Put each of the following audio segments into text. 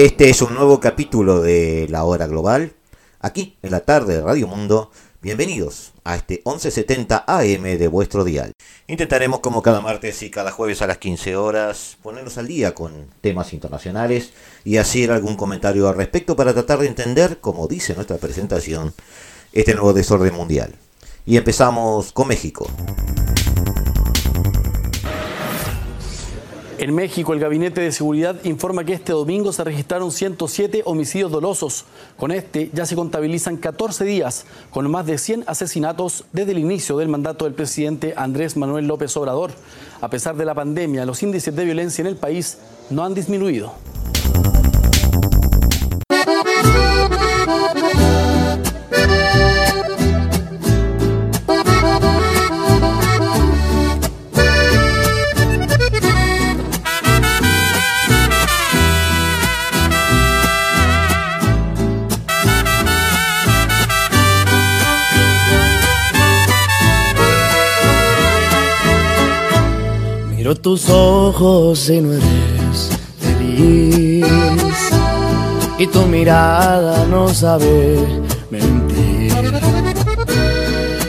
Este es un nuevo capítulo de La Hora Global, aquí en la tarde de Radio Mundo. Bienvenidos a este 1170 AM de vuestro dial. Intentaremos como cada martes y cada jueves a las 15 horas ponernos al día con temas internacionales y hacer algún comentario al respecto para tratar de entender, como dice nuestra presentación, este nuevo desorden mundial. Y empezamos con México. En México, el Gabinete de Seguridad informa que este domingo se registraron 107 homicidios dolosos. Con este ya se contabilizan 14 días, con más de 100 asesinatos desde el inicio del mandato del presidente Andrés Manuel López Obrador. A pesar de la pandemia, los índices de violencia en el país no han disminuido. Tus ojos y no eres. Y tu mirada no sabe mentir.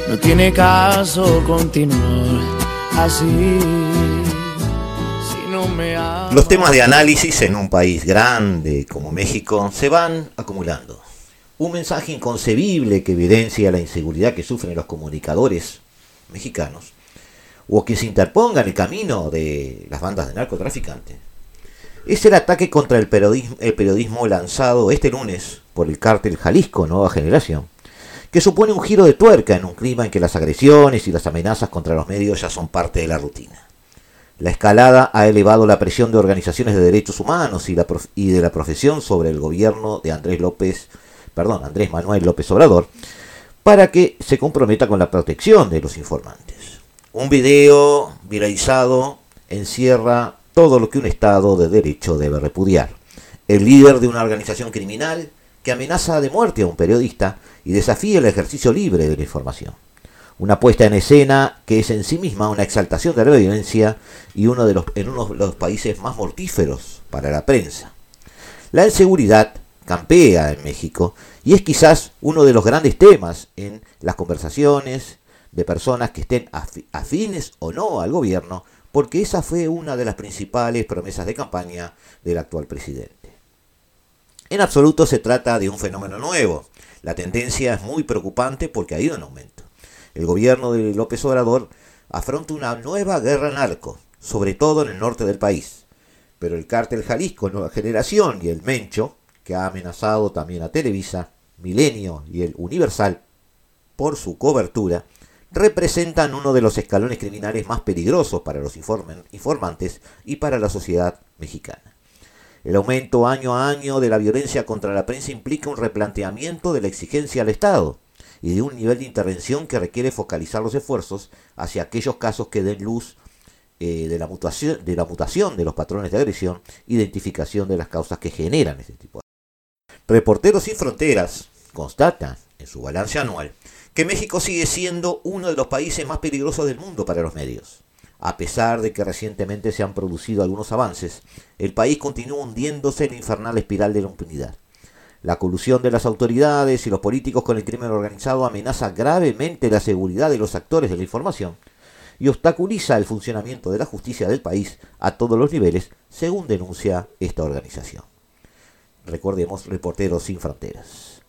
No tiene caso continuar así. Los temas de análisis en un país grande como México se van acumulando. Un mensaje inconcebible que evidencia la inseguridad que sufren los comunicadores mexicanos o que se interponga en el camino de las bandas de narcotraficantes, es el ataque contra el periodismo, lanzado este lunes por el cártel Jalisco Nueva Generación, que supone un giro de tuerca en un clima en que las agresiones y las amenazas contra los medios ya son parte de la rutina. La escalada ha elevado la presión de organizaciones de derechos humanos y, y de la profesión sobre el gobierno de Andrés López, perdón, Andrés Manuel López Obrador, para que se comprometa con la protección de los informantes. Un video viralizado encierra todo lo que un Estado de Derecho debe repudiar. El líder de una organización criminal que amenaza de muerte a un periodista y desafía el ejercicio libre de la información. Una puesta en escena que es en sí misma una exaltación de la violencia y uno de los, en uno de los países más mortíferos para la prensa. La inseguridad campea en México y es quizás uno de los grandes temas en las conversaciones de personas que estén afines o no al gobierno, porque esa fue una de las principales promesas de campaña del actual presidente. En absoluto se trata de un fenómeno nuevo. La tendencia es muy preocupante porque ha ido en aumento. El gobierno de López Obrador afronta una nueva guerra narco, sobre todo en el norte del país. Pero el cártel Jalisco Nueva Generación y el Mencho, que ha amenazado también a Televisa, Milenio y el Universal por su cobertura, representan uno de los escalones criminales más peligrosos para los informantes y para la sociedad mexicana. El aumento año a año de la violencia contra la prensa implica un replanteamiento de la exigencia al Estado y de un nivel de intervención que requiere focalizar los esfuerzos hacia aquellos casos que den luz eh, de, la mutación, de los patrones de agresión, identificación de las causas que generan este tipo de... Reporteros sin Fronteras constata en su balance anual que México sigue siendo uno de los países más peligrosos del mundo para los medios. A pesar de que recientemente se han producido algunos avances, el país continúa hundiéndose en la infernal espiral de la impunidad. La colusión de las autoridades y los políticos con el crimen organizado amenaza gravemente la seguridad de los actores de la información y obstaculiza el funcionamiento de la justicia del país a todos los niveles, según denuncia esta organización. Recordemos Reporteros Sin Fronteras.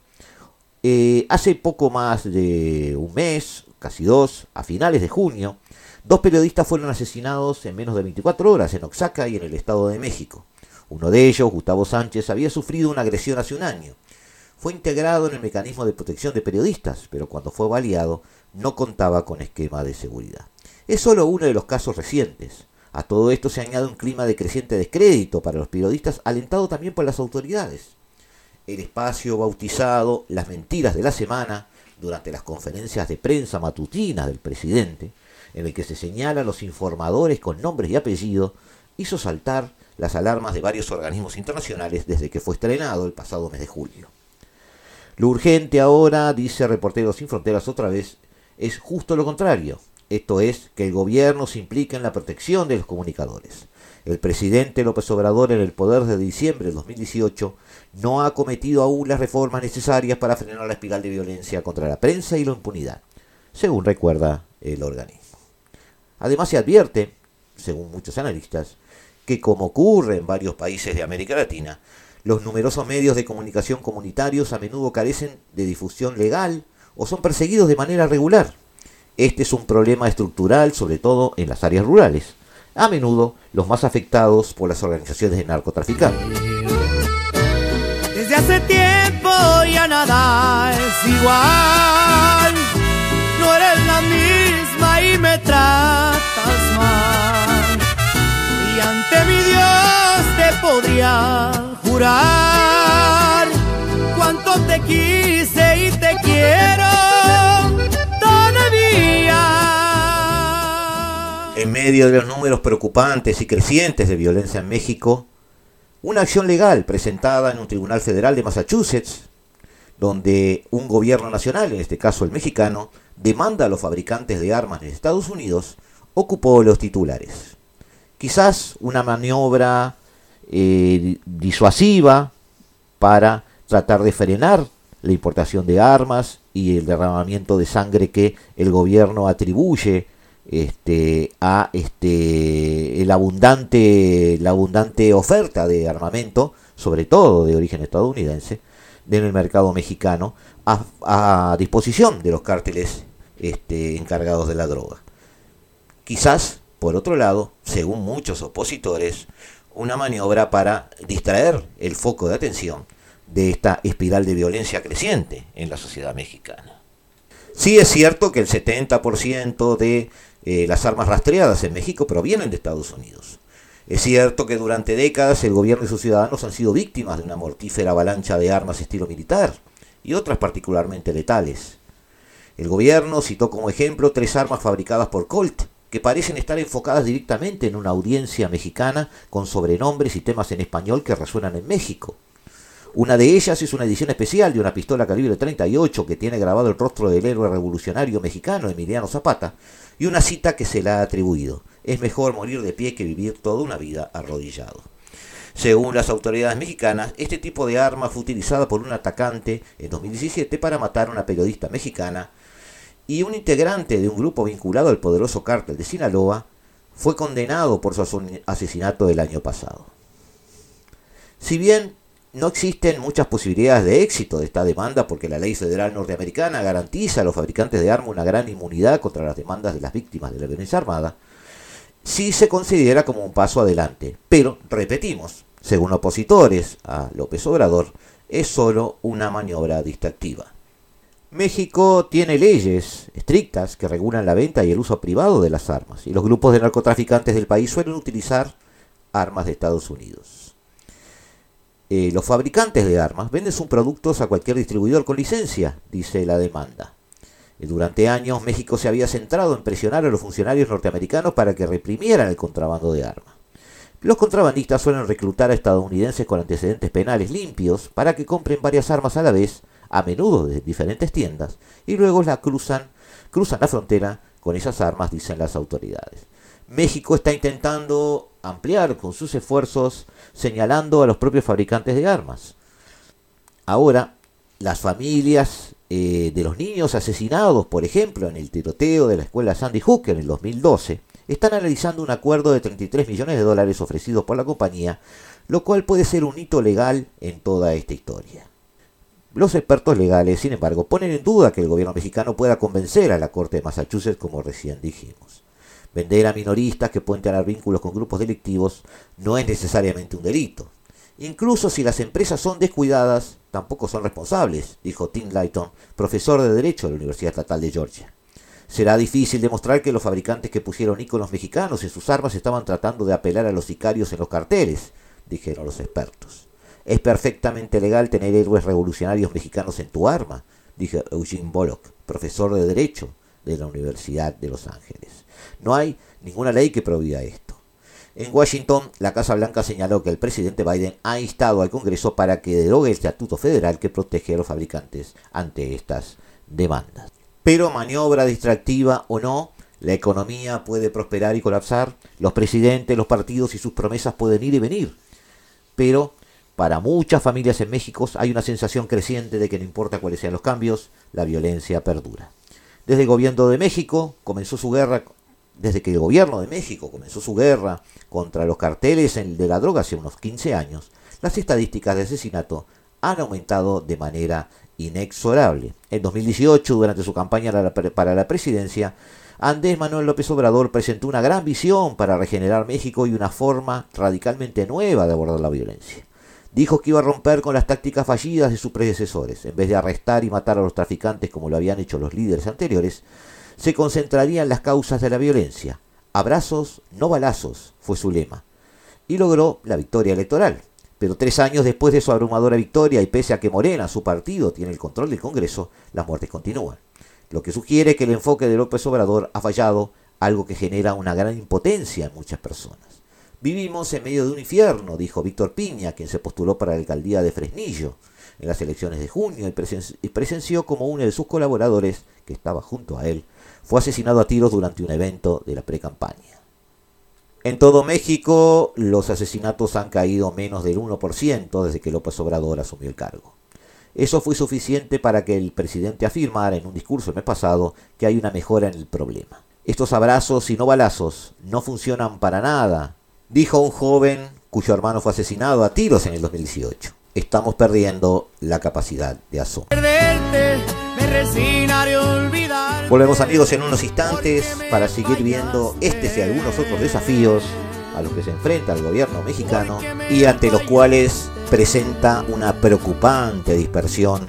Eh, hace poco más de un mes, casi dos, a finales de junio, dos periodistas fueron asesinados en menos de 24 horas en Oaxaca y en el Estado de México. Uno de ellos, Gustavo Sánchez, había sufrido una agresión hace un año. Fue integrado en el mecanismo de protección de periodistas, pero cuando fue baleado no contaba con esquema de seguridad. es solo uno de los casos recientes. A todo esto se añade un clima de creciente descrédito para los periodistas, alentado también por las autoridades. El espacio bautizado Las Mentiras de la Semana, durante las conferencias de prensa matutinas del presidente, en el que se señalan los informadores con nombres y apellidos, hizo saltar las alarmas de varios organismos internacionales desde que fue estrenado el pasado mes de julio. Lo urgente ahora, dice Reporteros Sin Fronteras otra vez, es justo lo contrario. Esto es, que el gobierno se implique en la protección de los comunicadores. El presidente López Obrador en el poder de diciembre de 2018 no ha cometido aún las reformas necesarias para frenar la espiral de violencia contra la prensa y la impunidad, según recuerda el organismo. Además se advierte, según muchos analistas, que como ocurre en varios países de América Latina, los numerosos medios de comunicación comunitarios a menudo carecen de difusión legal o son perseguidos de manera regular. Este es un problema estructural, sobre todo en las áreas rurales, a menudo los más afectados por las organizaciones de narcotraficantes. Desde hace tiempo ya nada es igual, no eres la misma y me tratas mal. Y ante mi Dios te podría jurar cuánto te quise y te quiero medio de los números preocupantes y crecientes de violencia en México, una acción legal presentada en un tribunal federal de Massachusetts, donde un gobierno nacional, en este caso el mexicano, demanda a los fabricantes de armas de Estados Unidos, ocupó los titulares. Quizás una maniobra eh, disuasiva para tratar de frenar la importación de armas y el derramamiento de sangre que el gobierno atribuye este, a este, el abundante, la abundante oferta de armamento, sobre todo de origen estadounidense, en el mercado mexicano, a, disposición de los cárteles este, encargados de la droga. Quizás, por otro lado, según muchos opositores, una maniobra para distraer el foco de atención de esta espiral de violencia creciente en la sociedad mexicana. Sí es cierto que el 70% de eh, las armas rastreadas en México provienen de Estados Unidos. Es cierto que durante décadas el gobierno y sus ciudadanos han sido víctimas de una mortífera avalancha de armas estilo militar y otras particularmente letales. El gobierno citó como ejemplo tres armas fabricadas por Colt, que parecen estar enfocadas directamente en una audiencia mexicana con sobrenombres y temas en español que resuenan en México. Una de ellas es una edición especial de una pistola calibre 38 que tiene grabado el rostro del héroe revolucionario mexicano Emiliano Zapata y una cita que se le ha atribuido. Es mejor morir de pie que vivir toda una vida arrodillado. Según las autoridades mexicanas, este tipo de arma fue utilizada por un atacante en 2017 para matar a una periodista mexicana y un integrante de un grupo vinculado al poderoso cártel de Sinaloa fue condenado por su asesinato del año pasado. Si bien no existen muchas posibilidades de éxito de esta demanda porque la ley federal norteamericana garantiza a los fabricantes de armas una gran inmunidad contra las demandas de las víctimas de la violencia armada, sí se considera como un paso adelante. Pero, repetimos, según opositores a López Obrador, es solo una maniobra distractiva. México tiene leyes estrictas que regulan la venta y el uso privado de las armas, y los grupos de narcotraficantes del país suelen utilizar armas de Estados Unidos. Eh, los fabricantes de armas venden sus productos a cualquier distribuidor con licencia, dice la demanda. Eh, durante años México se había centrado en presionar a los funcionarios norteamericanos para que reprimieran el contrabando de armas. Los contrabandistas suelen reclutar a estadounidenses con antecedentes penales limpios para que compren varias armas a la vez, a menudo de diferentes tiendas, y luego las cruzan, cruzan la frontera con esas armas, dicen las autoridades. México está intentando ampliar con sus esfuerzos señalando a los propios fabricantes de armas. Ahora, las familias eh, de los niños asesinados, por ejemplo, en el tiroteo de la escuela Sandy Hook en el 2012, están analizando un acuerdo de 33 millones de dólares ofrecidos por la compañía, lo cual puede ser un hito legal en toda esta historia. Los expertos legales, sin embargo, ponen en duda que el gobierno mexicano pueda convencer a la Corte de Massachusetts, como recién dijimos. Vender a minoristas que pueden tener vínculos con grupos delictivos no es necesariamente un delito. Incluso si las empresas son descuidadas, tampoco son responsables, dijo Tim Lighton, profesor de Derecho de la Universidad Estatal de Georgia. Será difícil demostrar que los fabricantes que pusieron íconos mexicanos en sus armas estaban tratando de apelar a los sicarios en los carteles, dijeron los expertos. Es perfectamente legal tener héroes revolucionarios mexicanos en tu arma, dijo Eugene Bullock, profesor de Derecho de la Universidad de Los Ángeles. No hay ninguna ley que prohíba esto. En Washington, la Casa Blanca señaló que el presidente Biden ha instado al Congreso para que derogue el estatuto federal que protege a los fabricantes ante estas demandas. Pero maniobra distractiva o no, la economía puede prosperar y colapsar, los presidentes, los partidos y sus promesas pueden ir y venir. Pero para muchas familias en México hay una sensación creciente de que no importa cuáles sean los cambios, la violencia perdura. Desde el gobierno de México comenzó su guerra, desde que el gobierno de México comenzó su guerra contra los carteles de la droga hace unos 15 años, las estadísticas de asesinato han aumentado de manera inexorable. En 2018, durante su campaña para la presidencia, Andrés Manuel López Obrador presentó una gran visión para regenerar México y una forma radicalmente nueva de abordar la violencia. Dijo que iba a romper con las tácticas fallidas de sus predecesores. En vez de arrestar y matar a los traficantes como lo habían hecho los líderes anteriores, se concentraría en las causas de la violencia. Abrazos, no balazos, fue su lema. Y logró la victoria electoral. Pero tres años después de su abrumadora victoria y pese a que Morena, su partido, tiene el control del Congreso, las muertes continúan. Lo que sugiere que el enfoque de López Obrador ha fallado, algo que genera una gran impotencia en muchas personas. Vivimos en medio de un infierno, dijo Víctor Piña, quien se postuló para la alcaldía de Fresnillo en las elecciones de junio y presenció como uno de sus colaboradores, que estaba junto a él, fue asesinado a tiros durante un evento de la pre-campaña. En todo México, los asesinatos han caído menos del 1% desde que López Obrador asumió el cargo. Eso fue suficiente para que el presidente afirmara en un discurso el mes pasado que hay una mejora en el problema. Estos abrazos y no balazos no funcionan para nada, dijo un joven cuyo hermano fue asesinado a tiros en el 2018. Estamos perdiendo la capacidad de asombro. Volvemos amigos en unos instantes para seguir viendo estos y algunos otros desafíos a los que se enfrenta el gobierno mexicano y ante los cuales presenta una preocupante dispersión.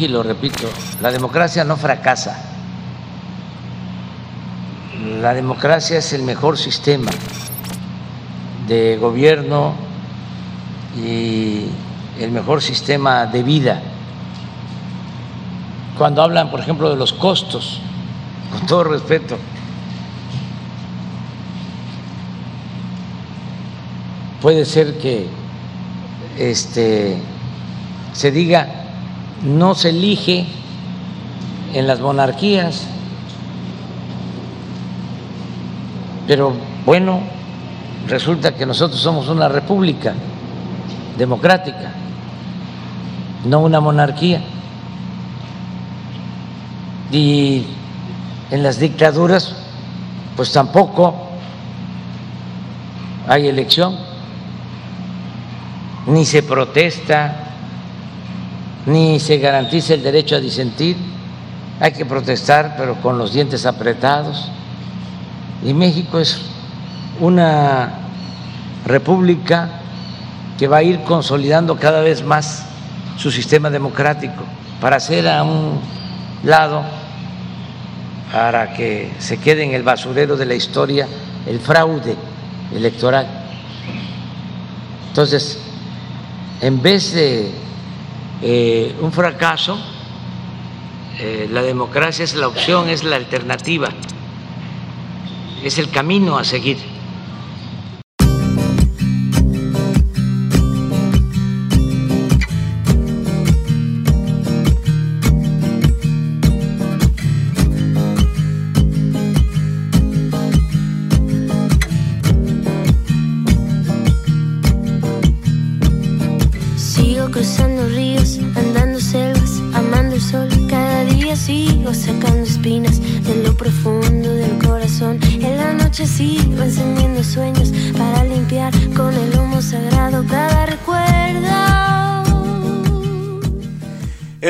y lo repito, la democracia no fracasa. La democracia es el mejor sistema de gobierno y el mejor sistema de vida. Cuando hablan, por ejemplo, de los costos, con todo respeto, puede ser que este, se diga no se elige en las monarquías, pero bueno, resulta que nosotros somos una república democrática, no una monarquía. Y en las dictaduras, pues tampoco hay elección, ni se protesta, ni se garantiza el derecho a disentir, hay que protestar pero con los dientes apretados. Y México es una república que va a ir consolidando cada vez más su sistema democrático para hacer a un lado, para que se quede en el basurero de la historia el fraude electoral. Entonces, en vez de eh, un fracaso, eh, la democracia es la opción, es la alternativa, es el camino a seguir.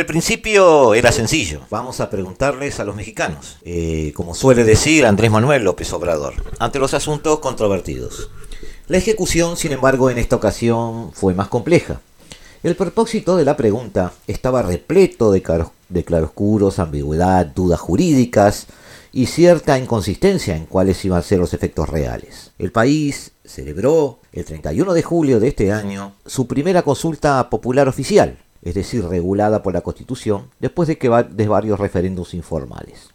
Principio era sencillo. Vamos a preguntarles a los mexicanos, eh, como suele decir Andrés Manuel López Obrador, ante los asuntos controvertidos. La ejecución, sin embargo, en esta ocasión fue más compleja. El propósito de la pregunta estaba repleto de, de claroscuros, ambigüedad, dudas jurídicas y cierta inconsistencia en cuáles iban a ser los efectos reales. El país celebró el 31 de julio de este año su primera consulta popular oficial, es decir, regulada por la Constitución, después de, que de varios referéndums informales.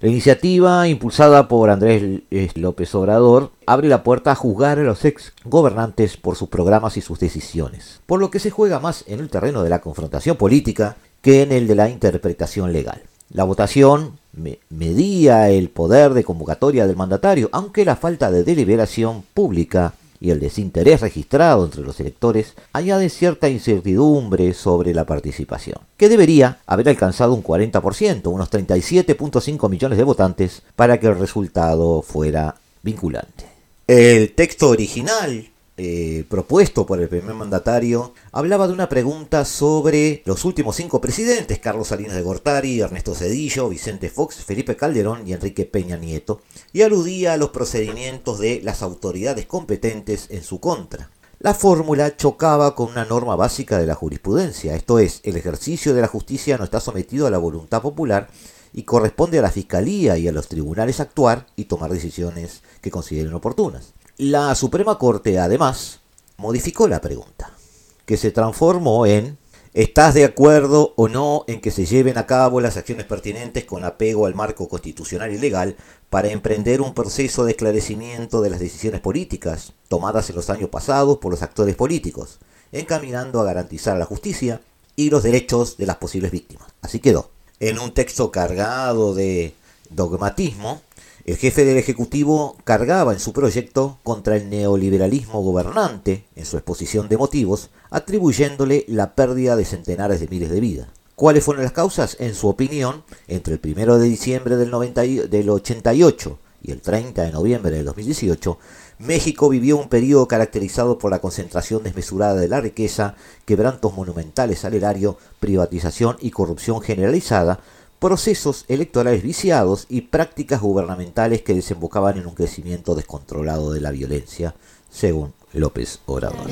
La iniciativa, impulsada por Andrés López Obrador, abre la puerta a juzgar a los ex gobernantes por sus programas y sus decisiones, por lo que se juega más en el terreno de la confrontación política que en el de la interpretación legal. La votación medía el poder de convocatoria del mandatario, aunque la falta de deliberación pública y el desinterés registrado entre los electores añade cierta incertidumbre sobre la participación, que debería haber alcanzado un 40%, unos 37.5 millones de votantes, para que el resultado fuera vinculante. El texto original eh, propuesto por el primer mandatario hablaba de una pregunta sobre los últimos cinco presidentes, Carlos Salinas de Gortari, Ernesto Cedillo, Vicente Fox, Felipe Calderón y Enrique Peña Nieto, y aludía a los procedimientos de las autoridades competentes en su contra. La fórmula chocaba con una norma básica de la jurisprudencia, esto es, el ejercicio de la justicia no está sometido a la voluntad popular y corresponde a la Fiscalía y a los tribunales actuar y tomar decisiones que consideren oportunas. La Suprema Corte, además, modificó la pregunta, que se transformó en ¿Estás de acuerdo o no en que se lleven a cabo las acciones pertinentes con apego al marco constitucional y legal para emprender un proceso de esclarecimiento de las decisiones políticas tomadas en los años pasados por los actores políticos, encaminando a garantizar la justicia y los derechos de las posibles víctimas? Así quedó. En un texto cargado de dogmatismo, el jefe del Ejecutivo cargaba en su proyecto contra el neoliberalismo gobernante en su exposición de motivos, atribuyéndole la pérdida de centenares de miles de vidas. ¿Cuáles fueron las causas? En su opinión, entre el 1 de diciembre del, 90 del 88 y el 30 de noviembre del 2018, México vivió un periodo caracterizado por la concentración desmesurada de la riqueza, quebrantos monumentales al erario, privatización y corrupción generalizada, procesos electorales viciados y prácticas gubernamentales que desembocaban en un crecimiento descontrolado de la violencia, según López Obrador.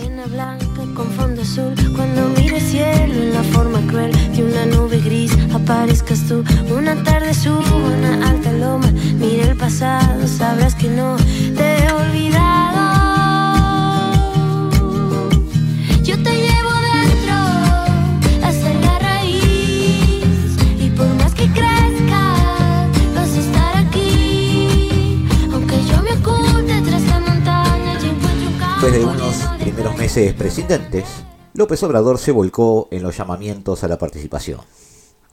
Después de unos primeros meses presidentes, López Obrador se volcó en los llamamientos a la participación.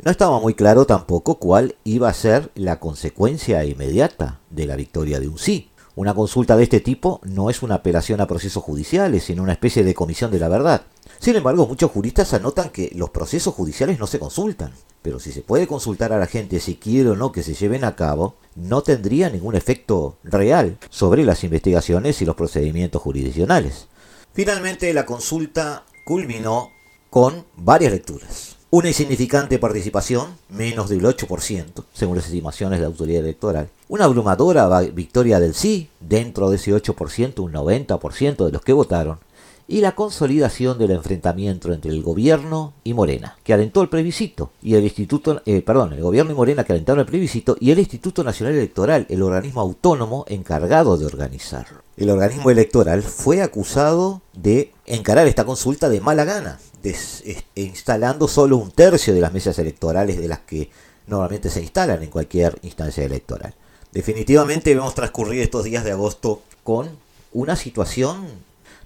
No estaba muy claro tampoco cuál iba a ser la consecuencia inmediata de la victoria de un sí. Una consulta de este tipo no es una apelación a procesos judiciales, sino una especie de comisión de la verdad. Sin embargo, muchos juristas anotan que los procesos judiciales no se consultan. Pero si se puede consultar a la gente si quiere o no que se lleven a cabo, no tendría ningún efecto real sobre las investigaciones y los procedimientos jurisdiccionales. Finalmente, la consulta culminó con varias lecturas. Una insignificante participación, menos del 8%, según las estimaciones de la autoridad electoral. Una abrumadora victoria del sí, dentro de ese 8%, un 90% de los que votaron y la consolidación del enfrentamiento entre el gobierno y Morena, que alentó el plebiscito, y el Instituto, eh, perdón, el gobierno y Morena que alentaron el plebiscito, y el Instituto Nacional Electoral, el organismo autónomo encargado de organizarlo. el organismo electoral fue acusado de encarar esta consulta de mala gana, instalando solo un tercio de las mesas electorales de las que normalmente se instalan en cualquier instancia electoral. Definitivamente vemos transcurrir estos días de agosto con una situación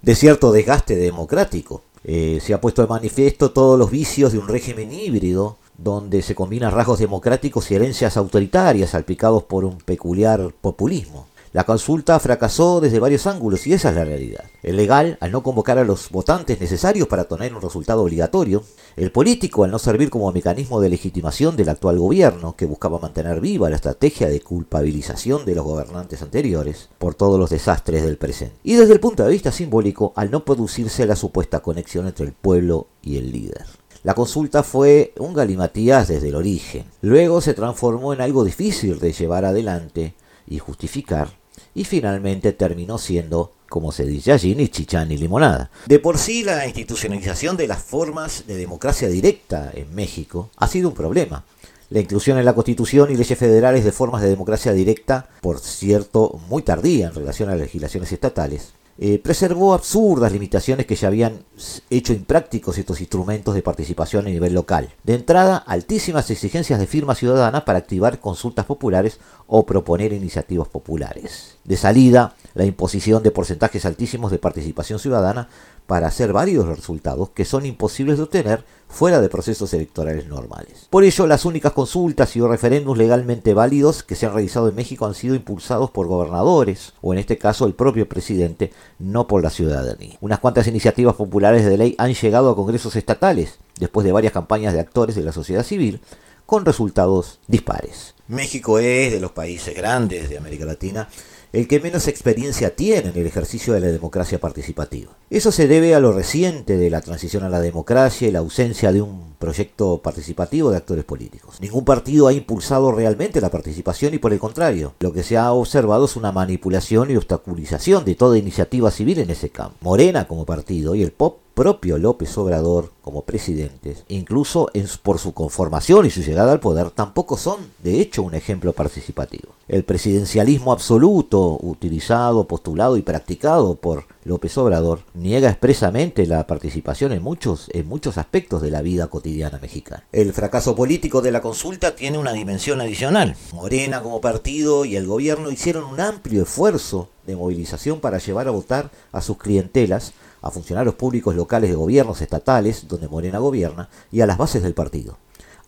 de cierto desgaste democrático. Eh, se ha puesto de manifiesto todos los vicios de un régimen híbrido donde se combinan rasgos democráticos y herencias autoritarias salpicados por un peculiar populismo. La consulta fracasó desde varios ángulos y esa es la realidad. El legal, al no convocar a los votantes necesarios para tener un resultado obligatorio. El político, al no servir como mecanismo de legitimación del actual gobierno, que buscaba mantener viva la estrategia de culpabilización de los gobernantes anteriores por todos los desastres del presente. Y desde el punto de vista simbólico, al no producirse la supuesta conexión entre el pueblo y el líder. La consulta fue un galimatías desde el origen. Luego se transformó en algo difícil de llevar adelante y justificar y finalmente terminó siendo, como se dice allí, ni chichán ni limonada. De por sí la institucionalización de las formas de democracia directa en México ha sido un problema. La inclusión en la Constitución y leyes federales de formas de democracia directa, por cierto, muy tardía en relación a las legislaciones estatales, eh, preservó absurdas limitaciones que ya habían hecho imprácticos estos instrumentos de participación a nivel local. De entrada, altísimas exigencias de firma ciudadana para activar consultas populares o proponer iniciativas populares. De salida, la imposición de porcentajes altísimos de participación ciudadana para hacer varios resultados que son imposibles de obtener fuera de procesos electorales normales. Por ello, las únicas consultas y referéndums legalmente válidos que se han realizado en México han sido impulsados por gobernadores, o en este caso el propio presidente, no por la ciudadanía. Unas cuantas iniciativas populares de ley han llegado a congresos estatales, después de varias campañas de actores de la sociedad civil, con resultados dispares. México es de los países grandes de América Latina el que menos experiencia tiene en el ejercicio de la democracia participativa. Eso se debe a lo reciente de la transición a la democracia y la ausencia de un proyecto participativo de actores políticos. Ningún partido ha impulsado realmente la participación y por el contrario, lo que se ha observado es una manipulación y obstaculización de toda iniciativa civil en ese campo. Morena como partido y el POP propio López Obrador como presidente, incluso por su conformación y su llegada al poder, tampoco son de hecho un ejemplo participativo. El presidencialismo absoluto, utilizado, postulado y practicado por López Obrador, niega expresamente la participación en muchos, en muchos aspectos de la vida cotidiana mexicana. El fracaso político de la consulta tiene una dimensión adicional. Morena como partido y el gobierno hicieron un amplio esfuerzo de movilización para llevar a votar a sus clientelas a funcionarios públicos locales de gobiernos estatales, donde Morena gobierna, y a las bases del partido.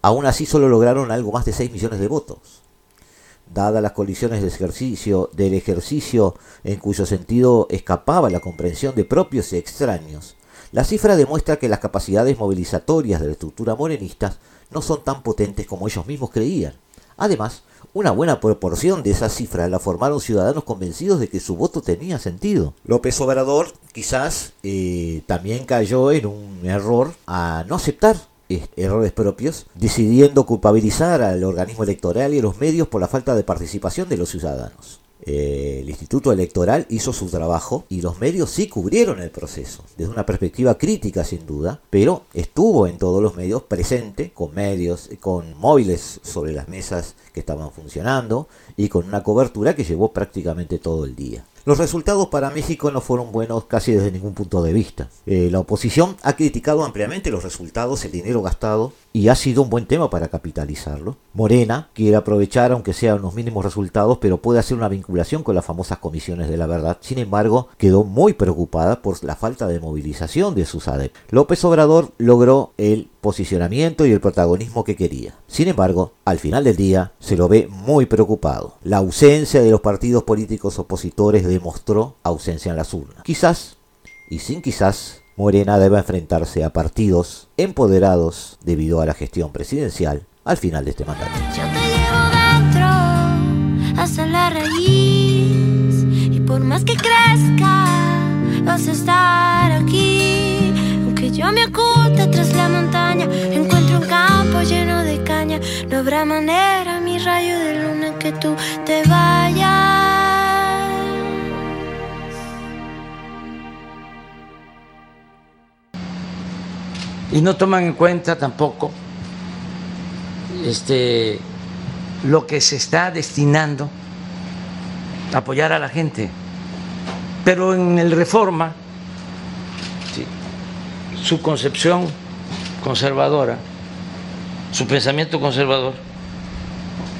Aún así solo lograron algo más de 6 millones de votos. Dadas las colisiones de ejercicio, del ejercicio en cuyo sentido escapaba la comprensión de propios y extraños, la cifra demuestra que las capacidades movilizatorias de la estructura morenista no son tan potentes como ellos mismos creían. Además, una buena proporción de esa cifra la formaron ciudadanos convencidos de que su voto tenía sentido. López Obrador quizás eh, también cayó en un error a no aceptar errores propios, decidiendo culpabilizar al organismo electoral y a los medios por la falta de participación de los ciudadanos. Eh, el Instituto Electoral hizo su trabajo y los medios sí cubrieron el proceso, desde una perspectiva crítica sin duda, pero estuvo en todos los medios presente, con medios, con móviles sobre las mesas que estaban funcionando y con una cobertura que llevó prácticamente todo el día. Los resultados para México no fueron buenos casi desde ningún punto de vista. Eh, la oposición ha criticado ampliamente los resultados, el dinero gastado, y ha sido un buen tema para capitalizarlo. Morena quiere aprovechar, aunque sean los mínimos resultados, pero puede hacer una vinculación con las famosas comisiones de la verdad. Sin embargo, quedó muy preocupada por la falta de movilización de sus adeptos. López Obrador logró el posicionamiento y el protagonismo que quería. Sin embargo, al final del día se lo ve muy preocupado. La ausencia de los partidos políticos opositores demostró ausencia en las urnas. Quizás, y sin quizás, Morena debe enfrentarse a partidos empoderados debido a la gestión presidencial al final de este mandato. Yo te llevo dentro hasta la raíz y por más que crezca vas a estar me oculte tras la montaña, encuentro un campo lleno de caña. No habrá manera, mi rayo de luna, que tú te vayas. y no toman en cuenta tampoco este, lo que se está destinando a apoyar a la gente. Pero en el reforma, su concepción conservadora, su pensamiento conservador,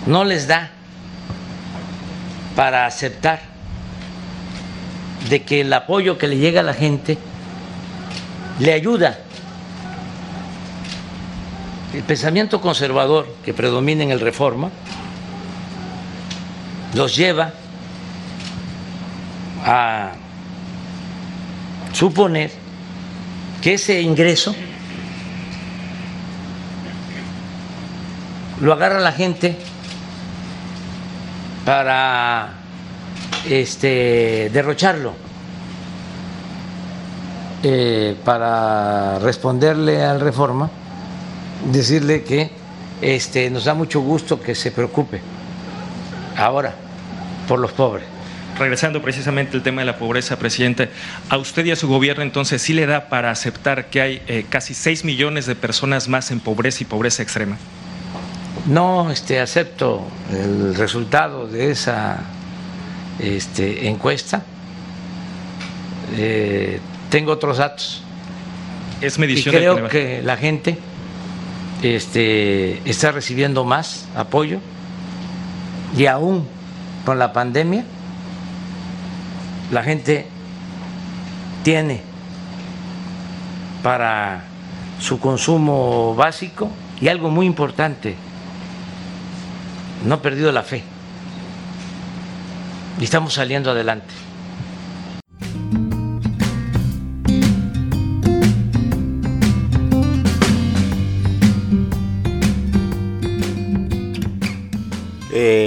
no les da para aceptar de que el apoyo que le llega a la gente le ayuda. El pensamiento conservador que predomina en el reforma los lleva a suponer que ese ingreso lo agarra la gente para este, derrocharlo, eh, para responderle al reforma, decirle que este, nos da mucho gusto que se preocupe ahora por los pobres. Regresando precisamente al tema de la pobreza, presidente, ¿a usted y a su gobierno entonces sí le da para aceptar que hay eh, casi 6 millones de personas más en pobreza y pobreza extrema? No este, acepto el resultado de esa este, encuesta. Eh, tengo otros datos. Es medición y creo que la gente este, está recibiendo más apoyo y aún con la pandemia la gente tiene para su consumo básico y algo muy importante, no ha perdido la fe y estamos saliendo adelante.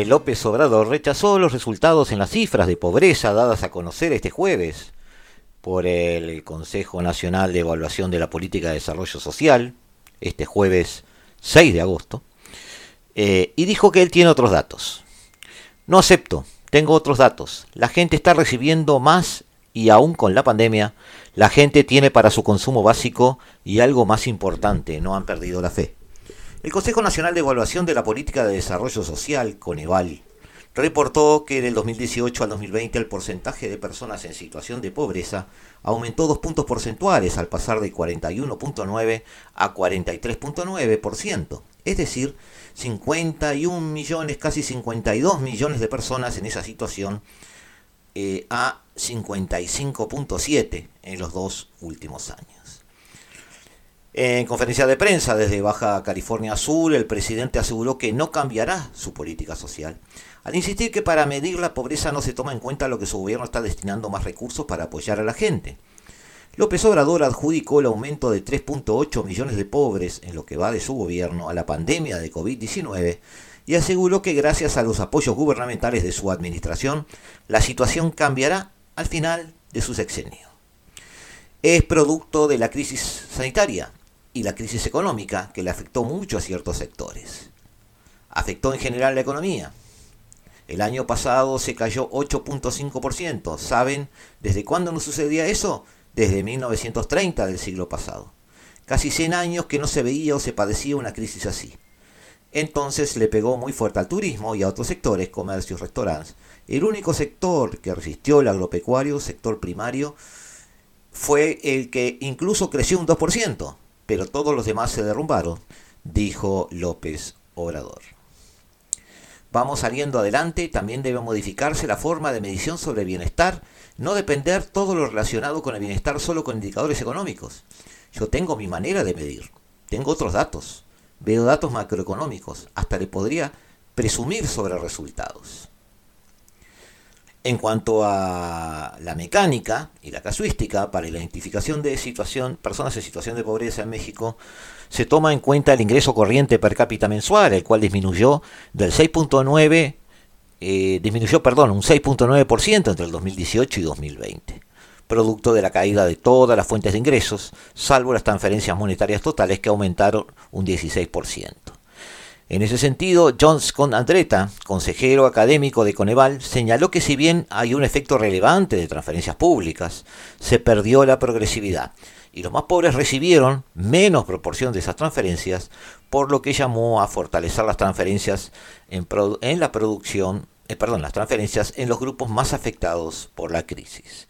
López Obrador rechazó los resultados en las cifras de pobreza dadas a conocer este jueves por el Consejo Nacional de Evaluación de la Política de Desarrollo Social, este jueves 6 de agosto, eh, y dijo que él tiene otros datos. No acepto, tengo otros datos. La gente está recibiendo más y aún con la pandemia, la gente tiene para su consumo básico y algo más importante, no han perdido la fe. El Consejo Nacional de Evaluación de la Política de Desarrollo Social, Coneval, reportó que del 2018 al 2020 el porcentaje de personas en situación de pobreza aumentó dos puntos porcentuales al pasar de 41.9 a 43.9%, es decir, 51 millones, casi 52 millones de personas en esa situación eh, a 55.7 en los dos últimos años. En conferencia de prensa desde Baja California Sur, el presidente aseguró que no cambiará su política social, al insistir que para medir la pobreza no se toma en cuenta lo que su gobierno está destinando más recursos para apoyar a la gente. López Obrador adjudicó el aumento de 3.8 millones de pobres en lo que va de su gobierno a la pandemia de COVID-19 y aseguró que gracias a los apoyos gubernamentales de su administración, la situación cambiará al final de su sexenio. Es producto de la crisis sanitaria, y la crisis económica que le afectó mucho a ciertos sectores. Afectó en general la economía. El año pasado se cayó 8.5%. ¿Saben desde cuándo no sucedía eso? Desde 1930 del siglo pasado. Casi 100 años que no se veía o se padecía una crisis así. Entonces le pegó muy fuerte al turismo y a otros sectores, comercios, restaurantes. El único sector que resistió el agropecuario, sector primario, fue el que incluso creció un 2% pero todos los demás se derrumbaron, dijo López Obrador. Vamos saliendo adelante, también debe modificarse la forma de medición sobre bienestar, no depender todo lo relacionado con el bienestar solo con indicadores económicos. Yo tengo mi manera de medir, tengo otros datos, veo datos macroeconómicos, hasta le podría presumir sobre resultados. En cuanto a la mecánica y la casuística para la identificación de situación, personas en situación de pobreza en México, se toma en cuenta el ingreso corriente per cápita mensual, el cual disminuyó del 6.9, eh, disminuyó, perdón, un 6.9% entre el 2018 y 2020, producto de la caída de todas las fuentes de ingresos, salvo las transferencias monetarias totales que aumentaron un 16%. En ese sentido, John Scott Andretta, consejero académico de Coneval, señaló que si bien hay un efecto relevante de transferencias públicas, se perdió la progresividad y los más pobres recibieron menos proporción de esas transferencias, por lo que llamó a fortalecer las transferencias en, en la producción eh, perdón, las transferencias en los grupos más afectados por la crisis.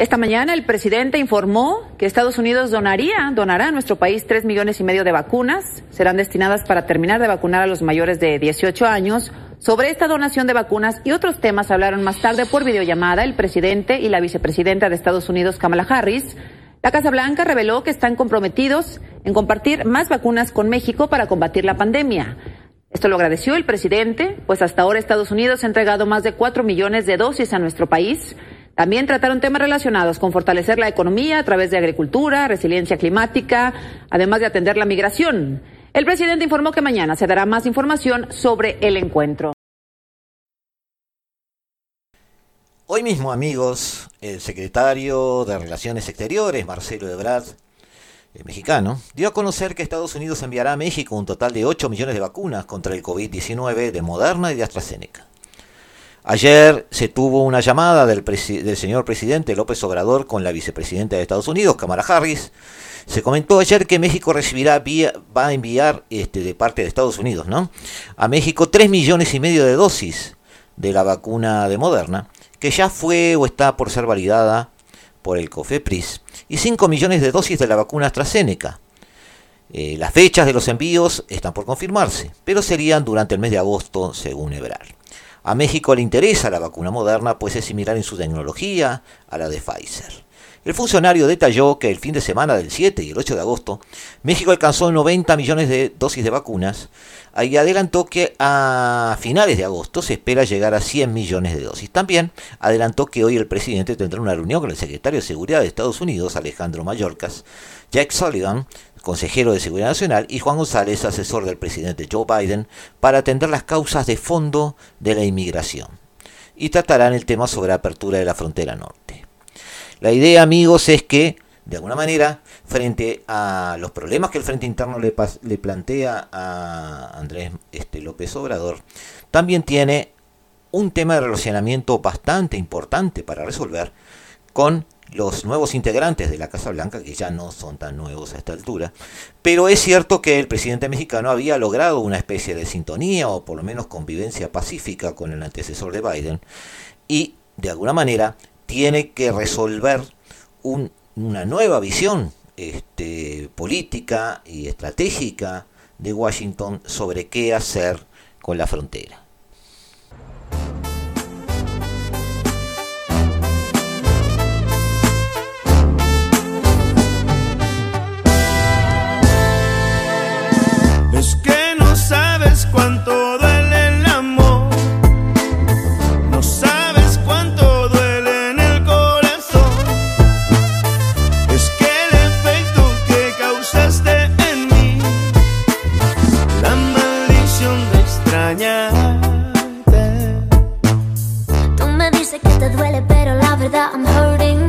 Esta mañana el presidente informó que Estados Unidos donaría, donará a nuestro país tres millones y medio de vacunas. Serán destinadas para terminar de vacunar a los mayores de 18 años. Sobre esta donación de vacunas y otros temas hablaron más tarde por videollamada el presidente y la vicepresidenta de Estados Unidos, Kamala Harris. La Casa Blanca reveló que están comprometidos en compartir más vacunas con México para combatir la pandemia. Esto lo agradeció el presidente, pues hasta ahora Estados Unidos ha entregado más de cuatro millones de dosis a nuestro país. También trataron temas relacionados con fortalecer la economía a través de agricultura, resiliencia climática, además de atender la migración. El presidente informó que mañana se dará más información sobre el encuentro. Hoy mismo, amigos, el secretario de Relaciones Exteriores, Marcelo Ebrard, el mexicano, dio a conocer que Estados Unidos enviará a México un total de 8 millones de vacunas contra el COVID-19 de Moderna y de AstraZeneca. Ayer se tuvo una llamada del, señor presidente López Obrador con la vicepresidenta de Estados Unidos, Kamala Harris. Se comentó ayer que México recibirá vía, va a enviar este, de parte de Estados Unidos, ¿no? A México 3 millones y medio de dosis de la vacuna de Moderna, que ya fue o está por ser validada por el COFEPRIS, y 5 millones de dosis de la vacuna AstraZeneca. Eh, las fechas de los envíos están por confirmarse, pero serían durante el mes de agosto, según Ebrard. A México le interesa la vacuna moderna, pues es similar en su tecnología a la de Pfizer. El funcionario detalló que el fin de semana del 7 y el 8 de agosto, México alcanzó 90 millones de dosis de vacunas y adelantó que a finales de agosto se espera llegar a 100 millones de dosis. También adelantó que hoy el presidente tendrá una reunión con el secretario de Seguridad de Estados Unidos, Alejandro Mayorkas, Jack Sullivan, consejero de Seguridad Nacional, y Juan González, asesor del presidente Joe Biden, para atender las causas de fondo de la inmigración. Y tratarán el tema sobre la apertura de la frontera norte. La idea, amigos, es que, de alguna manera, frente a los problemas que el Frente Interno le, plantea a Andrés este, López Obrador, también tiene un tema de relacionamiento bastante importante para resolver con los nuevos integrantes de la Casa Blanca, que ya no son tan nuevos a esta altura, pero es cierto que el presidente mexicano había logrado una especie de sintonía o por lo menos convivencia pacífica con el antecesor de Biden y de alguna manera tiene que resolver una nueva visión este, política y estratégica de Washington sobre qué hacer con la frontera. Es que no sabes cuánto duele el amor. No sabes cuánto duele en el corazón. Es que el efecto que causaste en mí, la maldición de extrañarte. Tú me dices que te duele, pero la verdad I'm hurting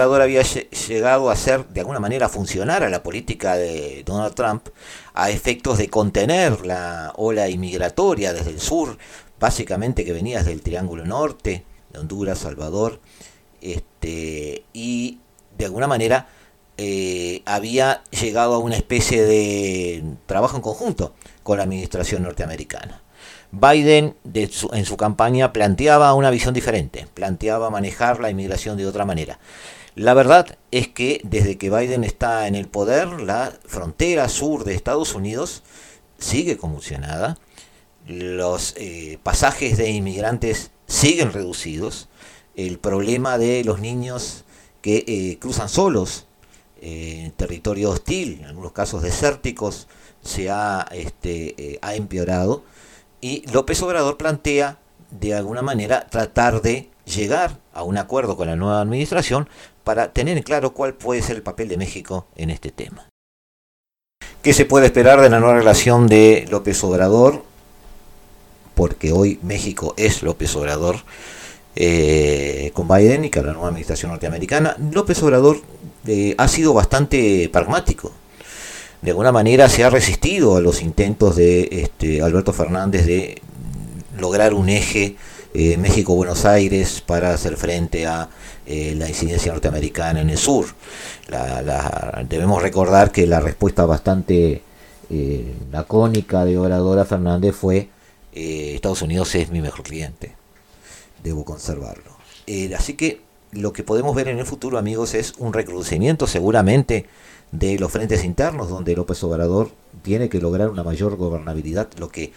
Había lle- llegado a hacer, de alguna manera, funcionar a la política de Donald Trump a efectos de contener la ola inmigratoria desde el sur, básicamente que venía desde el Triángulo Norte, de Honduras, Salvador, este, y de alguna manera eh, había llegado a una especie de trabajo en conjunto con la administración norteamericana. Biden en su campaña planteaba una visión diferente, planteaba manejar la inmigración de otra manera. La verdad es que desde que Biden está en el poder, la frontera sur de Estados Unidos sigue convulsionada, los eh, pasajes de inmigrantes siguen reducidos, el problema de los niños que eh, cruzan solos eh, en territorio hostil, en algunos casos desérticos, se ha, este, ha empeorado y López Obrador plantea de alguna manera tratar de llegar a un acuerdo con la nueva administración para tener en claro cuál puede ser el papel de México en este tema. ¿Qué se puede esperar de la nueva relación de López Obrador porque hoy México es López Obrador, eh, con Biden y con la nueva administración norteamericana, López Obrador eh, ha sido bastante pragmático. De alguna manera se ha resistido a los intentos de este, Alberto Fernández de lograr un eje eh, México-Buenos Aires para hacer frente a la incidencia norteamericana en el sur. debemos recordar que la respuesta bastante lacónica de Obrador Fernández fue Estados Unidos es mi mejor cliente debo conservarlo. Eh, así que lo que podemos ver en el futuro, amigos, es un recrudecimiento seguramente de los frentes internos, donde López Obrador tiene que lograr una mayor gobernabilidad, lo que,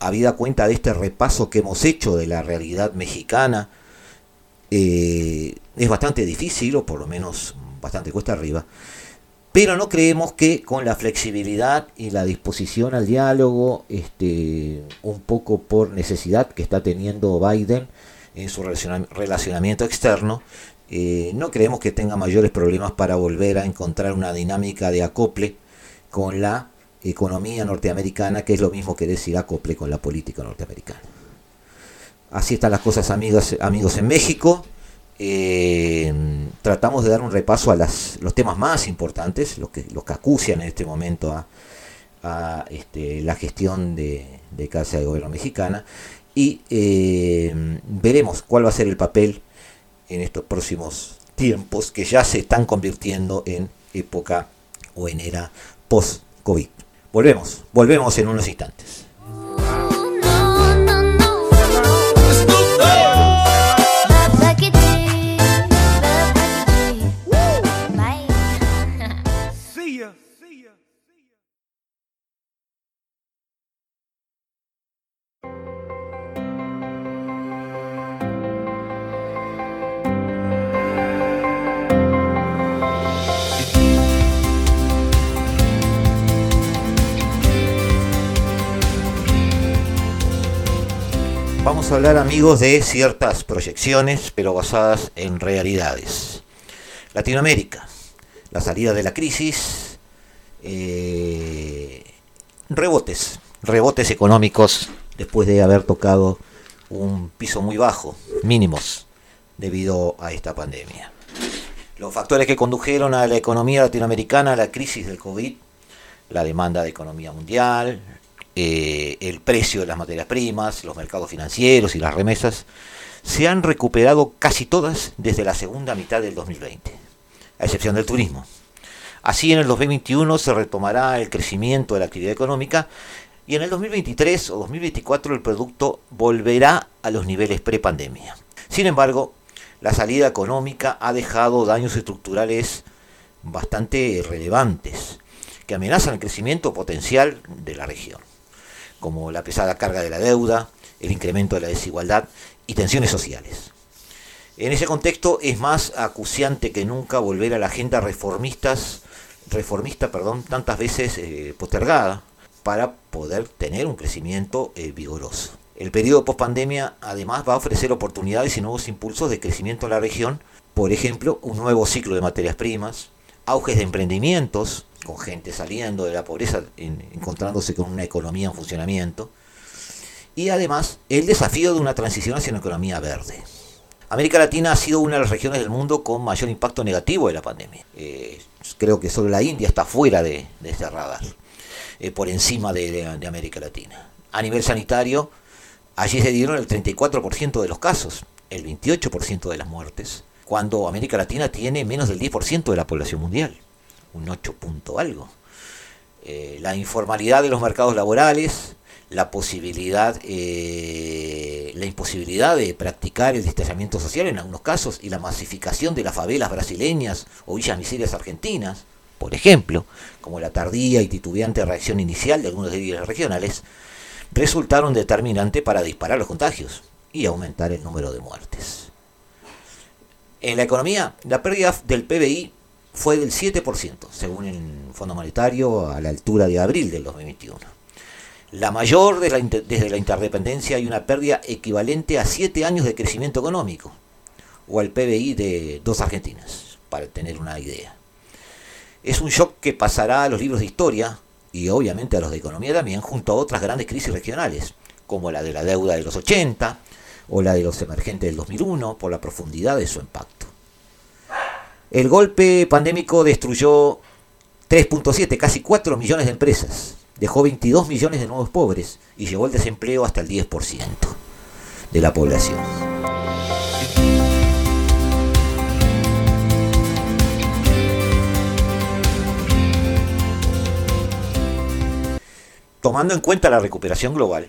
habida cuenta de este repaso que hemos hecho de la realidad mexicana, eh, es bastante difícil, o por lo menos bastante cuesta arriba, pero no creemos que con la flexibilidad y la disposición al diálogo, este, un poco por necesidad que está teniendo Biden en su relacionamiento externo, eh, no creemos que tenga mayores problemas para volver a encontrar una dinámica de acople con la economía norteamericana, que es lo mismo que decir acople con la política norteamericana. Así están las cosas, amigos, amigos en México. Eh, tratamos de dar un repaso a las, los temas más importantes, los que, los que acucian en este momento a, este, la gestión de, Casa de Gobierno mexicana y eh, veremos cuál va a ser el papel en estos próximos tiempos que ya se están convirtiendo en época o en era post-COVID. Volvemos, volvemos en unos instantes. Hablar amigos de ciertas proyecciones, pero basadas en realidades. Latinoamérica, la salida de la crisis, eh, rebotes, rebotes económicos después de haber tocado un piso muy bajo, mínimos, debido a esta pandemia. Los factores que condujeron a la economía latinoamericana la crisis del COVID, la demanda de economía mundial, eh, el precio de las materias primas, los mercados financieros y las remesas, se han recuperado casi todas desde la segunda mitad del 2020, a excepción del turismo. Así en el 2021 se retomará el crecimiento de la actividad económica y en el 2023 o 2024 el producto volverá a los niveles prepandemia. Sin embargo, la salida económica ha dejado daños estructurales bastante relevantes que amenazan el crecimiento potencial de la región como la pesada carga de la deuda, el incremento de la desigualdad y tensiones sociales. En ese contexto es más acuciante que nunca volver a la agenda reformistas, reformista perdón, tantas veces eh, postergada para poder tener un crecimiento eh, vigoroso. El periodo post-pandemia además va a ofrecer oportunidades y nuevos impulsos de crecimiento en la región, por ejemplo, un nuevo ciclo de materias primas, auges de emprendimientos, con gente saliendo de la pobreza, encontrándose con una economía en funcionamiento, y además el desafío de una transición hacia una economía verde. América Latina ha sido una de las regiones del mundo con mayor impacto negativo de la pandemia. Eh, creo que solo la India está fuera de, este radar, eh, por encima de, América Latina. A nivel sanitario, allí se dieron el 34% de los casos, el 28% de las muertes, cuando América Latina tiene menos del 10% de la población mundial un 8 punto algo. Eh, la informalidad de los mercados laborales, la posibilidad, eh, la imposibilidad de practicar el distanciamiento social en algunos casos y la masificación de las favelas brasileñas o villas miserias argentinas, por ejemplo, como la tardía y titubeante reacción inicial de algunos líderes regionales, resultaron determinantes para disparar los contagios y aumentar el número de muertes. En la economía, la pérdida del PBI fue del 7%, según el Fondo Monetario, a la altura de abril del 2021. La mayor desde la interdependencia hay una pérdida equivalente a 7 años de crecimiento económico, o al PBI de dos Argentinas, para tener una idea. Es un shock que pasará a los libros de historia, y obviamente a los de economía también, junto a otras grandes crisis regionales, como la de la deuda de los 80 o la de los emergentes del 2001, por la profundidad de su impacto. El golpe pandémico destruyó 3.7, casi 4 millones de empresas, dejó 22 millones de nuevos pobres y llevó el desempleo hasta el 10% de la población. Tomando en cuenta la recuperación global,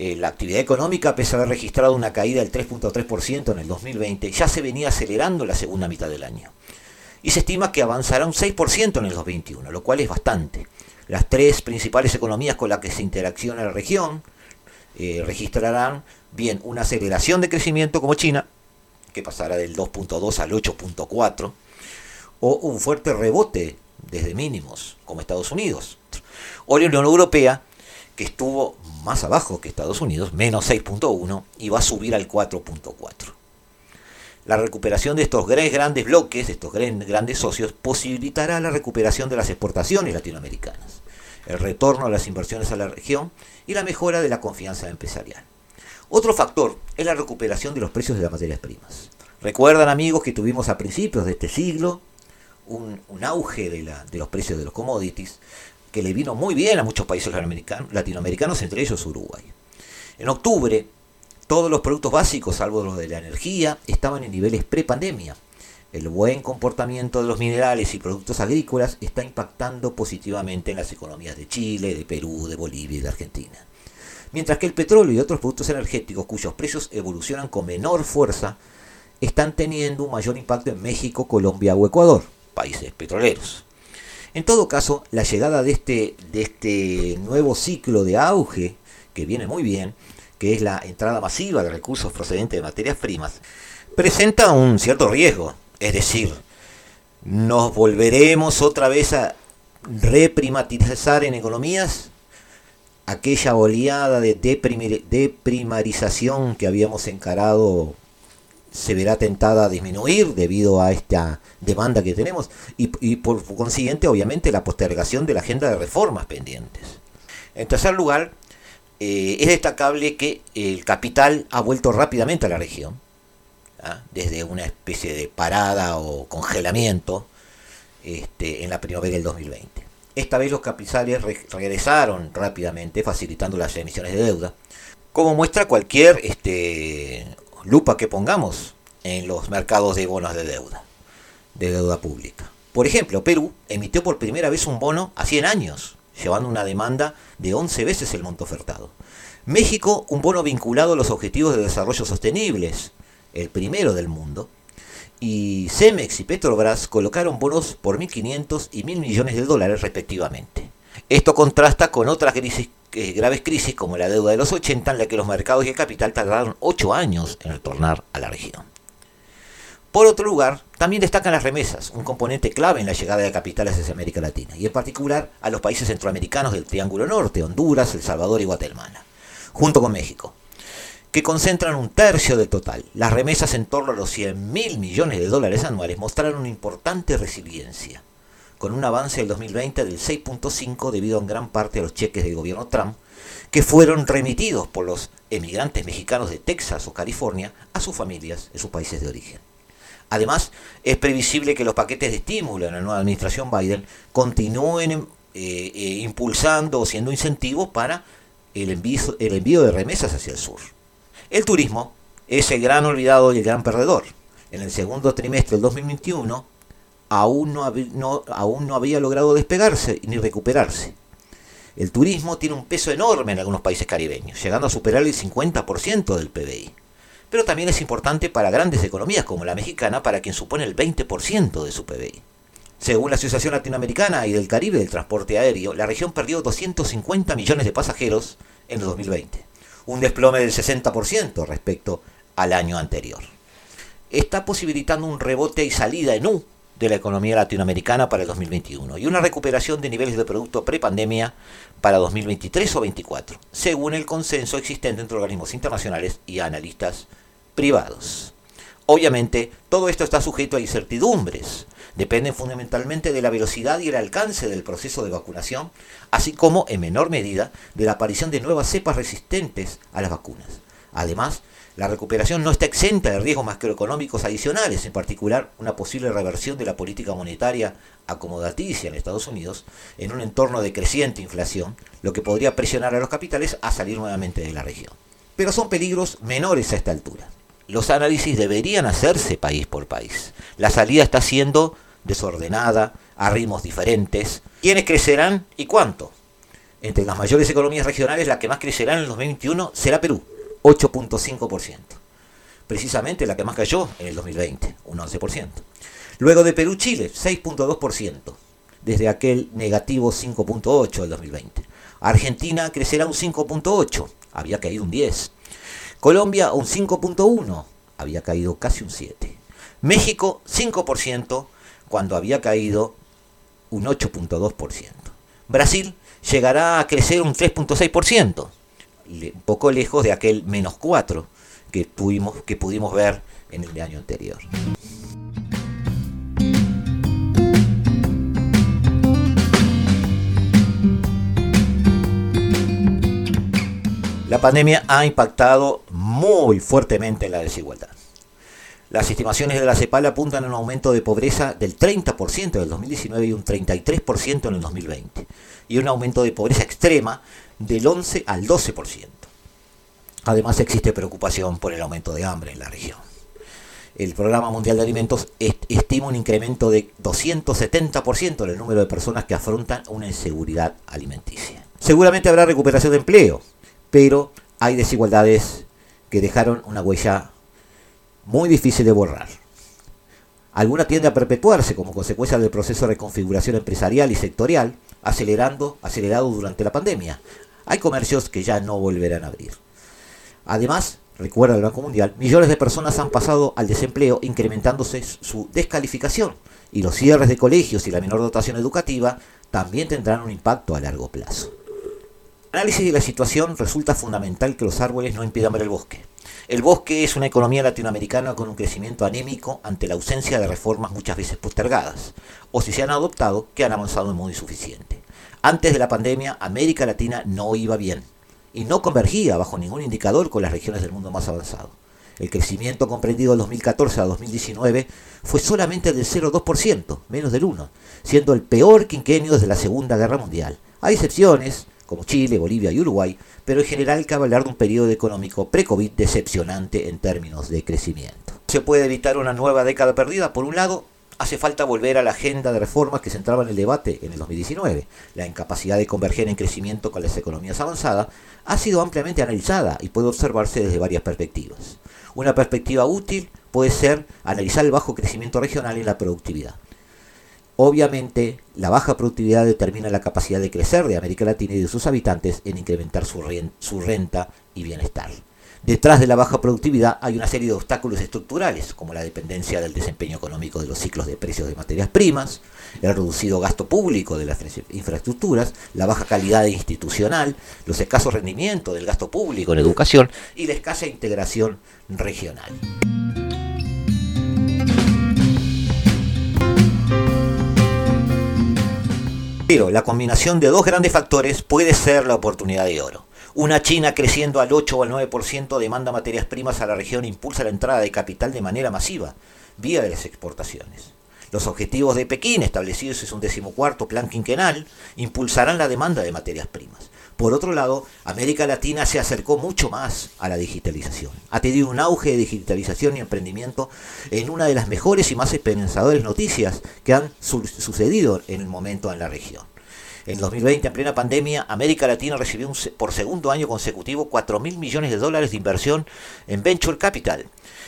eh, la actividad económica, a pesar de haber registrado una caída del 3.3% en el 2020, ya se venía acelerando la segunda mitad del año. Y se estima que avanzará un 6% en el 2021, lo cual es bastante. Las tres principales economías con las que se interacciona la región eh, registrarán bien una aceleración de crecimiento como China, que pasará del 2.2 al 8.4, o un fuerte rebote desde mínimos, como Estados Unidos, o la Unión Europea, que estuvo más abajo que Estados Unidos, menos 6.1, y va a subir al 4.4. La recuperación de estos grandes bloques, estos grandes socios, posibilitará la recuperación de las exportaciones latinoamericanas, el retorno a las inversiones a la región y la mejora de la confianza empresarial. Otro factor es la recuperación de los precios de las materias primas. Recuerdan amigos que tuvimos a principios de este siglo un, auge de los precios de los commodities, que le vino muy bien a muchos países latinoamericanos, entre ellos Uruguay. En octubre, todos los productos básicos, salvo los de la energía, estaban en niveles pre-pandemia. El buen comportamiento de los minerales y productos agrícolas está impactando positivamente en las economías de Chile, de Perú, de Bolivia y de Argentina. Mientras que el petróleo y otros productos energéticos cuyos precios evolucionan con menor fuerza, están teniendo un mayor impacto en México, Colombia o Ecuador, países petroleros. En todo caso, la llegada de este, de este nuevo ciclo de auge, que viene muy bien, que es la entrada masiva de recursos procedentes de materias primas, presenta un cierto riesgo. Es decir, nos volveremos otra vez a reprimatizar en economías aquella oleada de deprimarización que habíamos encarado se verá tentada a disminuir debido a esta demanda que tenemos y, por consiguiente obviamente la postergación de la agenda de reformas pendientes. En tercer lugar, eh, es destacable que el capital ha vuelto rápidamente a la región, ¿ah? desde una especie de parada o congelamiento este, en la primavera del 2020. Esta vez los capitales regresaron rápidamente, facilitando las emisiones de deuda, como muestra cualquier este, lupa que pongamos en los mercados de bonos de deuda, de deuda pública. Por ejemplo, Perú emitió por primera vez un bono a 100 años, llevando una demanda de 11 veces el monto ofertado. México, un bono vinculado a los objetivos de desarrollo sostenibles, el primero del mundo. Y Cemex y Petrobras colocaron bonos por 1.500 y 1.000 millones de dólares respectivamente. Esto contrasta con otras crisis eh, graves crisis como la deuda de los 80 en la que los mercados y el capital tardaron 8 años en retornar a la región. Por otro lugar, también destacan las remesas, un componente clave en la llegada de capitales hacia América Latina, y en particular a los países centroamericanos del Triángulo Norte, Honduras, El Salvador y Guatemala, junto con México, que concentran un tercio del total. Las remesas en torno a los 100 mil millones de dólares anuales mostraron una importante resiliencia con un avance del 2020 del 6.5 debido en gran parte a los cheques del gobierno Trump, que fueron remitidos por los emigrantes mexicanos de Texas o California a sus familias en sus países de origen. Además, es previsible que los paquetes de estímulo en la nueva administración Biden continúen eh, eh, impulsando o siendo incentivos para el envío, el envío de remesas hacia el sur. El turismo es el gran olvidado y el gran perdedor. En el segundo trimestre del 2021, aún no, había logrado despegarse ni recuperarse. El turismo tiene un peso enorme en algunos países caribeños, llegando a superar el 50% del PBI. Pero también es importante para grandes economías como la mexicana, para quien supone el 20% de su PBI. Según la Asociación Latinoamericana y del Caribe del Transporte Aéreo, la región perdió 250 millones de pasajeros en el 2020, un desplome del 60% respecto al año anterior. Está posibilitando un rebote y salida en U de la economía latinoamericana para el 2021 y una recuperación de niveles de producto prepandemia para 2023 o 2024, según el consenso existente entre organismos internacionales y analistas privados. Obviamente, todo esto está sujeto a incertidumbres dependen fundamentalmente de la velocidad y el alcance del proceso de vacunación, así como, en menor medida, de la aparición de nuevas cepas resistentes a las vacunas. Además, la recuperación no está exenta de riesgos macroeconómicos adicionales, en particular una posible reversión de la política monetaria acomodaticia en Estados Unidos en un entorno de creciente inflación, lo que podría presionar a los capitales a salir nuevamente de la región. Pero son peligros menores a esta altura. Los análisis deberían hacerse país por país. La salida está siendo desordenada, a ritmos diferentes. ¿Quiénes crecerán y cuánto? Entre las mayores economías regionales, la que más crecerá en el 2021 será Perú, 8.5%. Precisamente la que más cayó en el 2020, un 11%. Luego de Perú, Chile, 6.2%, desde aquel negativo 5.8 del 2020. Argentina crecerá un 5.8, había caído un 10. Colombia un 5.1, había caído casi un 7. México 5%, cuando había caído un 8.2%. Brasil llegará a crecer un 3.6%, un poco lejos de aquel menos 4 que, tuvimos, que pudimos ver en el año anterior. La pandemia ha impactado muy fuertemente en la desigualdad. Las estimaciones de la CEPAL apuntan a un aumento de pobreza del 30% en el 2019 y un 33% en el 2020, y un aumento de pobreza extrema del 11 al 12%. Además existe preocupación por el aumento de hambre en la región. El Programa Mundial de Alimentos estima un incremento de 270% en el número de personas que afrontan una inseguridad alimenticia. Seguramente habrá recuperación de empleo, pero hay desigualdades que dejaron una huella muy difícil de borrar. Alguna tiende a perpetuarse como consecuencia del proceso de reconfiguración empresarial y sectorial, acelerando, acelerado durante la pandemia. Hay comercios que ya no volverán a abrir. Además, recuerda el Banco Mundial, millones de personas han pasado al desempleo incrementándose su descalificación y los cierres de colegios y la menor dotación educativa también tendrán un impacto a largo plazo. Análisis de la situación resulta fundamental que los árboles no impidan ver el bosque. El bosque es una economía latinoamericana con un crecimiento anémico ante la ausencia de reformas muchas veces postergadas, o si se han adoptado, que han avanzado en modo insuficiente. Antes de la pandemia, América Latina no iba bien y no convergía bajo ningún indicador con las regiones del mundo más avanzado. El crecimiento comprendido del 2014 a 2019 fue solamente del 0,2%, menos del 1%, siendo el peor quinquenio desde la Segunda Guerra Mundial. Hay excepciones, como Chile, Bolivia y Uruguay, pero en general cabe hablar de un periodo económico pre-COVID decepcionante en términos de crecimiento. Se puede evitar una nueva década perdida. Por un lado, hace falta volver a la agenda de reformas que centraba en el debate en el 2019. La incapacidad de converger en crecimiento con las economías avanzadas ha sido ampliamente analizada y puede observarse desde varias perspectivas. Una perspectiva útil puede ser analizar el bajo crecimiento regional y la productividad. Obviamente, la baja productividad determina la capacidad de crecer de América Latina y de sus habitantes en incrementar su, renta y bienestar. Detrás de la baja productividad hay una serie de obstáculos estructurales, como la dependencia del desempeño económico de los ciclos de precios de materias primas, el reducido gasto público de las infraestructuras, la baja calidad institucional, los escasos rendimientos del gasto público en educación y la escasa integración regional. Pero la combinación de dos grandes factores puede ser la oportunidad de oro. Una China creciendo al 8 o al 9% demanda materias primas a la región e impulsa la entrada de capital de manera masiva, vía de las exportaciones. Los objetivos de Pekín, establecidos en un decimocuarto plan quinquenal, impulsarán la demanda de materias primas. Por otro lado, América Latina se acercó mucho más a la digitalización. Ha tenido un auge de digitalización y emprendimiento en una de las mejores y más esperanzadoras noticias que han sucedido en el momento en la región. En 2020, en plena pandemia, América Latina recibió por segundo año consecutivo 4 mil millones de dólares de inversión en Venture Capital,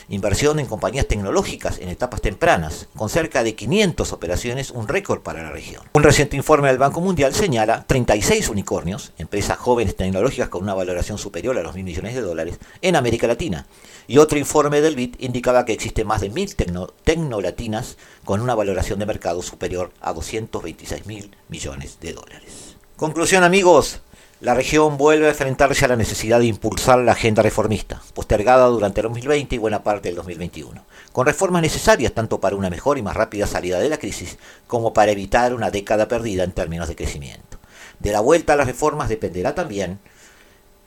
inversión en compañías tecnológicas en etapas tempranas, con cerca de 500 operaciones, un récord para la región. Un reciente informe del Banco Mundial señala 36 unicornios, empresas jóvenes tecnológicas con una valoración superior a los mil millones de dólares, en América Latina. Y otro informe del BID indicaba que existen más de mil tecnolatinas con una valoración de mercado superior a 226 mil millones de dólares. Conclusión amigos, La región vuelve a enfrentarse a la necesidad de impulsar la agenda reformista, postergada durante el 2020 y buena parte del 2021, con reformas necesarias tanto para una mejor y más rápida salida de la crisis como para evitar una década perdida en términos de crecimiento. De la vuelta a las reformas dependerá también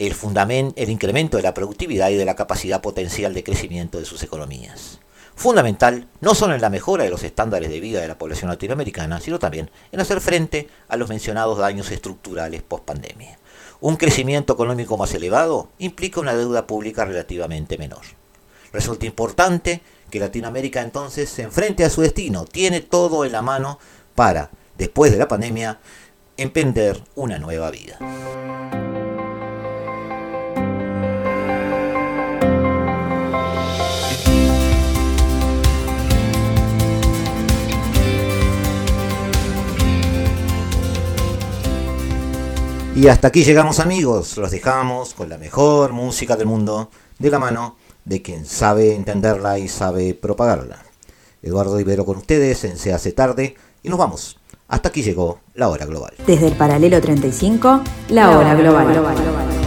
el, el incremento de la productividad y de la capacidad potencial de crecimiento de sus economías. Fundamental no solo en la mejora de los estándares de vida de la población latinoamericana, sino también en hacer frente a los mencionados daños estructurales post pandemia. Un crecimiento económico más elevado implica una deuda pública relativamente menor. Resulta importante que Latinoamérica entonces se enfrente a su destino, tiene todo en la mano para, después de la pandemia, emprender una nueva vida. Y hasta aquí llegamos amigos, los dejamos con la mejor música del mundo de la mano de quien sabe entenderla y sabe propagarla. Eduardo Ibero con ustedes en Se hace tarde y nos vamos. Hasta aquí llegó la hora global. Desde el paralelo 35, la, hora, global. global.